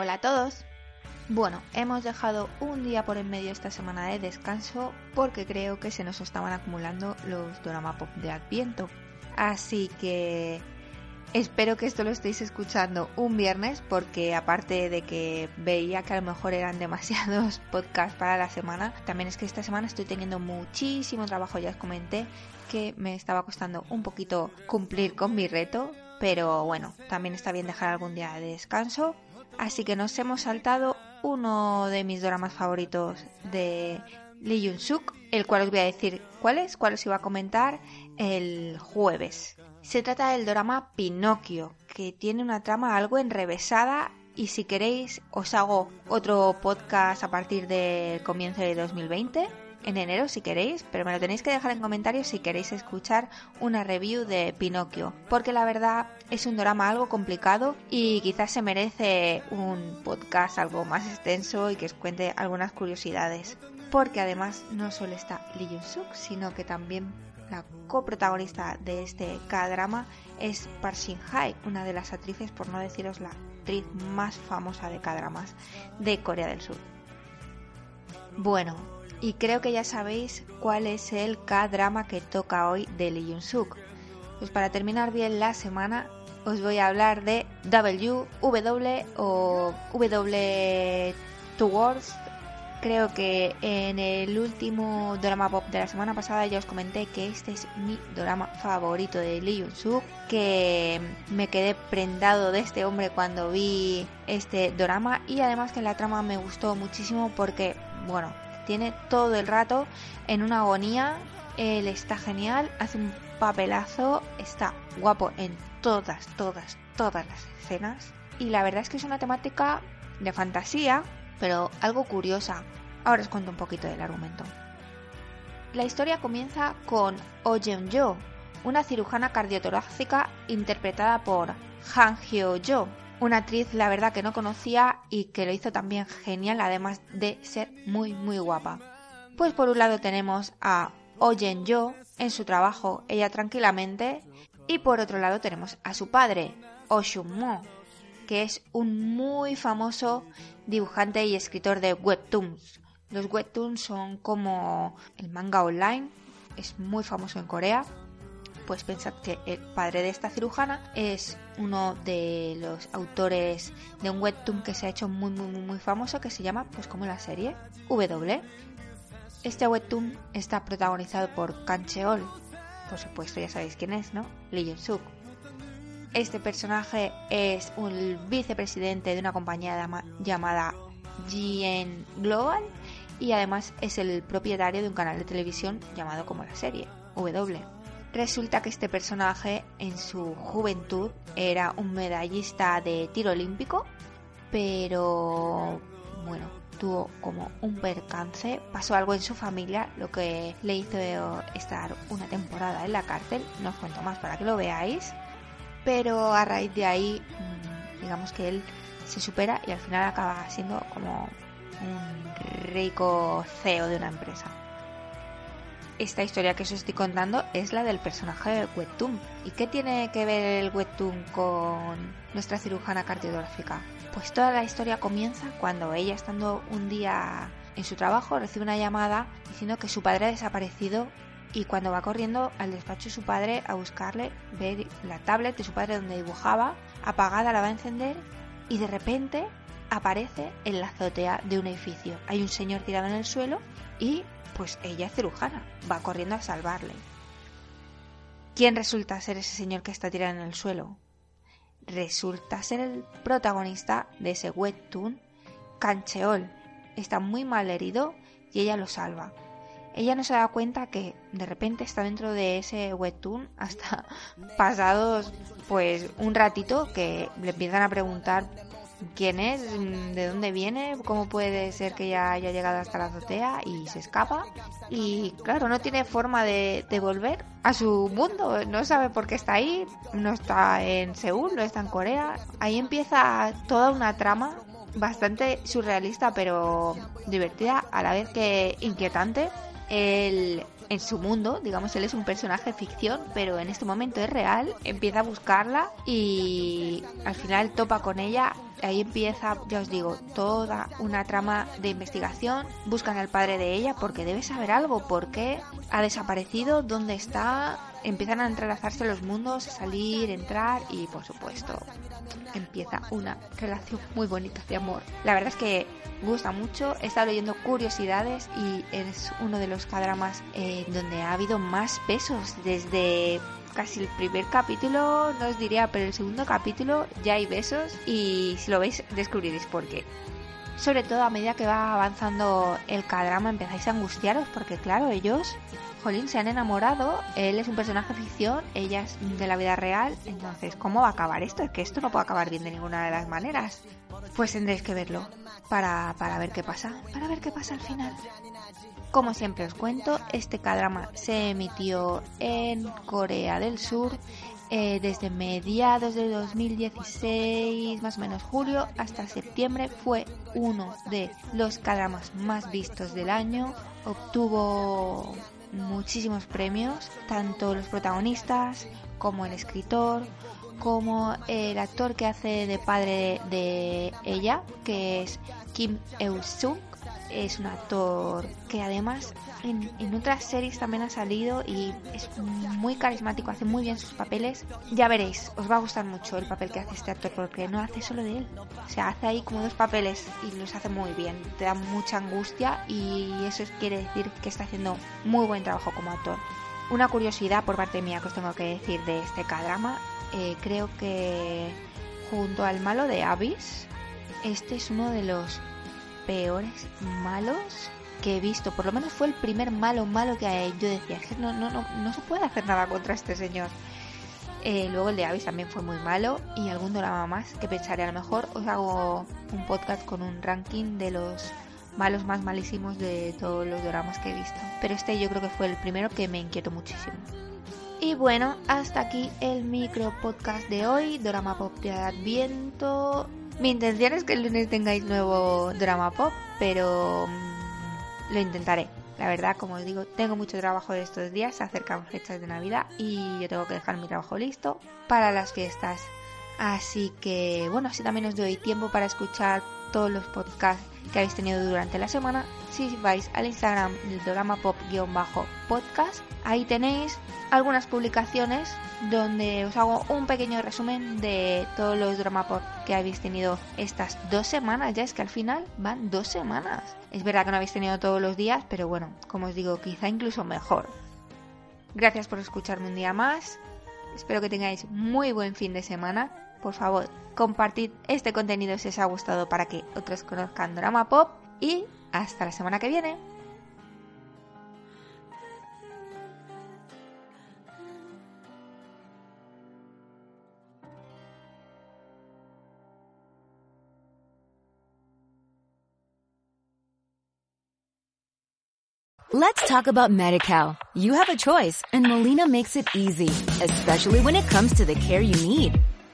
Hola a todos. Bueno, hemos dejado un día por en medio esta semana de descanso porque creo que se nos estaban acumulando los drama pop de Adviento. Así que espero que esto lo estéis escuchando un viernes porque aparte de que veía que a lo mejor eran demasiados podcasts para la semana, también es que esta semana estoy teniendo muchísimo trabajo, ya os comenté que me estaba costando un poquito cumplir con mi reto, pero bueno, también está bien dejar algún día de descanso. Así que nos hemos saltado uno de mis dramas favoritos de Lee Jun Suk, el cual os voy a decir cuál es, cuál os iba a comentar el jueves. Se trata del drama Pinocchio, que tiene una trama algo enrevesada y si queréis os hago otro podcast a partir del comienzo de 2020 en enero si queréis, pero me lo tenéis que dejar en comentarios si queréis escuchar una review de Pinocchio, porque la verdad es un drama algo complicado y quizás se merece un podcast algo más extenso y que os cuente algunas curiosidades. Porque además no solo está Lee Jun Suk, sino que también la coprotagonista de este K-drama es Park Shin Hye, una de las actrices, por no deciros la actriz más famosa de K-dramas de Corea del Sur. Bueno, y creo que ya sabéis cuál es el K-drama que toca hoy de Lee Jun Suk. Pues para terminar bien la semana os voy a hablar de W, W o W Towards. Creo que en el último drama pop de la semana pasada ya os comenté que este es mi drama favorito de Lee Jun Suk, que me quedé prendado de este hombre cuando vi este drama y además que la trama me gustó muchísimo porque, bueno, tiene todo el rato en una agonía. Él está genial, hace un papelazo, está guapo en todas, todas, todas las escenas. Y la verdad es que es una temática de fantasía, pero algo curiosa. Ahora os cuento un poquito del argumento. La historia comienza con Oh Jeon-jo, una cirujana cardiotorácica interpretada por Han Hyo-jo, una actriz, la verdad, que no conocía y que lo hizo también genial, además de ser muy, muy guapa. Pues por un lado tenemos a Oyen Yo en su trabajo Ella Tranquilamente y por otro lado tenemos a su padre, Oh Mo, que es un muy famoso dibujante y escritor de webtoons. Los webtoons son como el manga online, es muy famoso en Corea pues pensad que el padre de esta cirujana es uno de los autores de un webtoon que se ha hecho muy muy muy famoso que se llama pues como la serie W. Este webtoon está protagonizado por Kang Cheol, por supuesto ya sabéis quién es, ¿no? Lee Jun Suk. Este personaje es un vicepresidente de una compañía llamada GN Global y además es el propietario de un canal de televisión llamado como la serie W. Resulta que este personaje en su juventud era un medallista de tiro olímpico, pero bueno, tuvo como un percance, pasó algo en su familia, lo que le hizo estar una temporada en la cárcel, no os cuento más para que lo veáis, pero a raíz de ahí, mm, digamos que él se supera y al final acaba siendo como un rico CEO de una empresa esta historia que os estoy contando es la del personaje de Webtoon. ¿Y qué tiene que ver el Webtoon con nuestra cirujana cardiográfica? Pues toda la historia comienza cuando ella, estando un día en su trabajo, recibe una llamada diciendo que su padre ha desaparecido y cuando va corriendo al despacho de su padre a buscarle, ve la tablet de su padre donde dibujaba, apagada, la va a encender y de repente aparece en la azotea de un edificio. Hay un señor tirado en el suelo y pues ella es cirujana, va corriendo a salvarle. ¿Quién resulta ser ese señor que está tirado en el suelo? Resulta ser el protagonista de ese webtoon, Cancheol. Está muy mal herido y ella lo salva. Ella no se da cuenta que de repente está dentro de ese webtoon hasta pasados pues un ratito que le empiezan a preguntar quién es, de dónde viene, cómo puede ser que ya haya llegado hasta la azotea y se escapa. Y claro, no tiene forma de, de, volver a su mundo, no sabe por qué está ahí, no está en Seúl, no está en Corea. Ahí empieza toda una trama bastante surrealista pero divertida, a la vez que inquietante. El, en su mundo, digamos, él es un personaje ficción, pero en este momento es real, empieza a buscarla y al final topa con ella. Ahí empieza, ya os digo, toda una trama de investigación. Buscan al padre de ella porque debe saber algo, por qué ha desaparecido, dónde está. Empiezan a entrelazarse los mundos, salir, entrar y por supuesto empieza una relación muy bonita de amor. La verdad es que gusta mucho. He estado leyendo curiosidades y es uno de los cadramas eh, donde ha habido más pesos desde casi el primer capítulo, no os diría, pero el segundo capítulo ya hay besos y si lo veis descubriréis por qué. Sobre todo a medida que va avanzando el cadrama empezáis a angustiaros porque claro, ellos Jolín, se han enamorado, él es un personaje ficción, ella es de la vida real, entonces, ¿cómo va a acabar esto? Es que esto no puede acabar bien de ninguna de las maneras. Pues tendréis que verlo para, para ver qué pasa, para ver qué pasa al final. Como siempre os cuento, este cadrama se emitió en Corea del Sur eh, desde mediados de 2016, más o menos julio, hasta septiembre. Fue uno de los cadramas más vistos del año. Obtuvo muchísimos premios, tanto los protagonistas como el escritor, como el actor que hace de padre de ella, que es Kim Eul-sung. Es un actor que además en, en, otras series también ha salido y es muy carismático, hace muy bien sus papeles. Ya veréis, os va a gustar mucho el papel que hace este actor porque no hace solo de él. O sea, hace ahí como dos papeles y los hace muy bien. Te da mucha angustia y eso quiere decir que está haciendo muy buen trabajo como actor. Una curiosidad por parte mía que os tengo que decir de este K-drama, eh, creo que junto al malo de Abyss, este es uno de los peores malos que he visto. Por lo menos fue el primer malo malo que yo decía, que no, no, no, no se puede hacer nada contra este señor. Eh, luego el de Avis también fue muy malo y algún drama más que pensaré a lo mejor os hago un podcast con un ranking de los malos más malísimos de todos los dramas que he visto. Pero este yo creo que fue el primero que me inquietó muchísimo. Y bueno, hasta aquí el micro podcast de hoy, drama pop de Adviento. Mi intención es que el lunes tengáis nuevo drama pop, pero mm, lo intentaré. La verdad, como os digo, tengo mucho trabajo estos días, se acercan fechas de Navidad y yo tengo que dejar mi trabajo listo para las fiestas. Así que, bueno, así también os doy tiempo para escuchar todos los podcasts que habéis tenido durante la semana. Si vais al Instagram del drama pop-podcast, ahí tenéis algunas publicaciones donde os hago un pequeño resumen de todos los drama pop que habéis tenido estas dos semanas. Ya es que al final van dos semanas. Es verdad que no habéis tenido todos los días, pero bueno, como os digo, quizá incluso mejor. Gracias por escucharme un día más. Espero que tengáis muy buen fin de semana. Por favor, compartid este contenido si os ha gustado para que otros conozcan Drama Pop y hasta la semana que viene. Let's talk about MediCal. You have a choice and Molina makes it easy, especially when it comes to the care you need.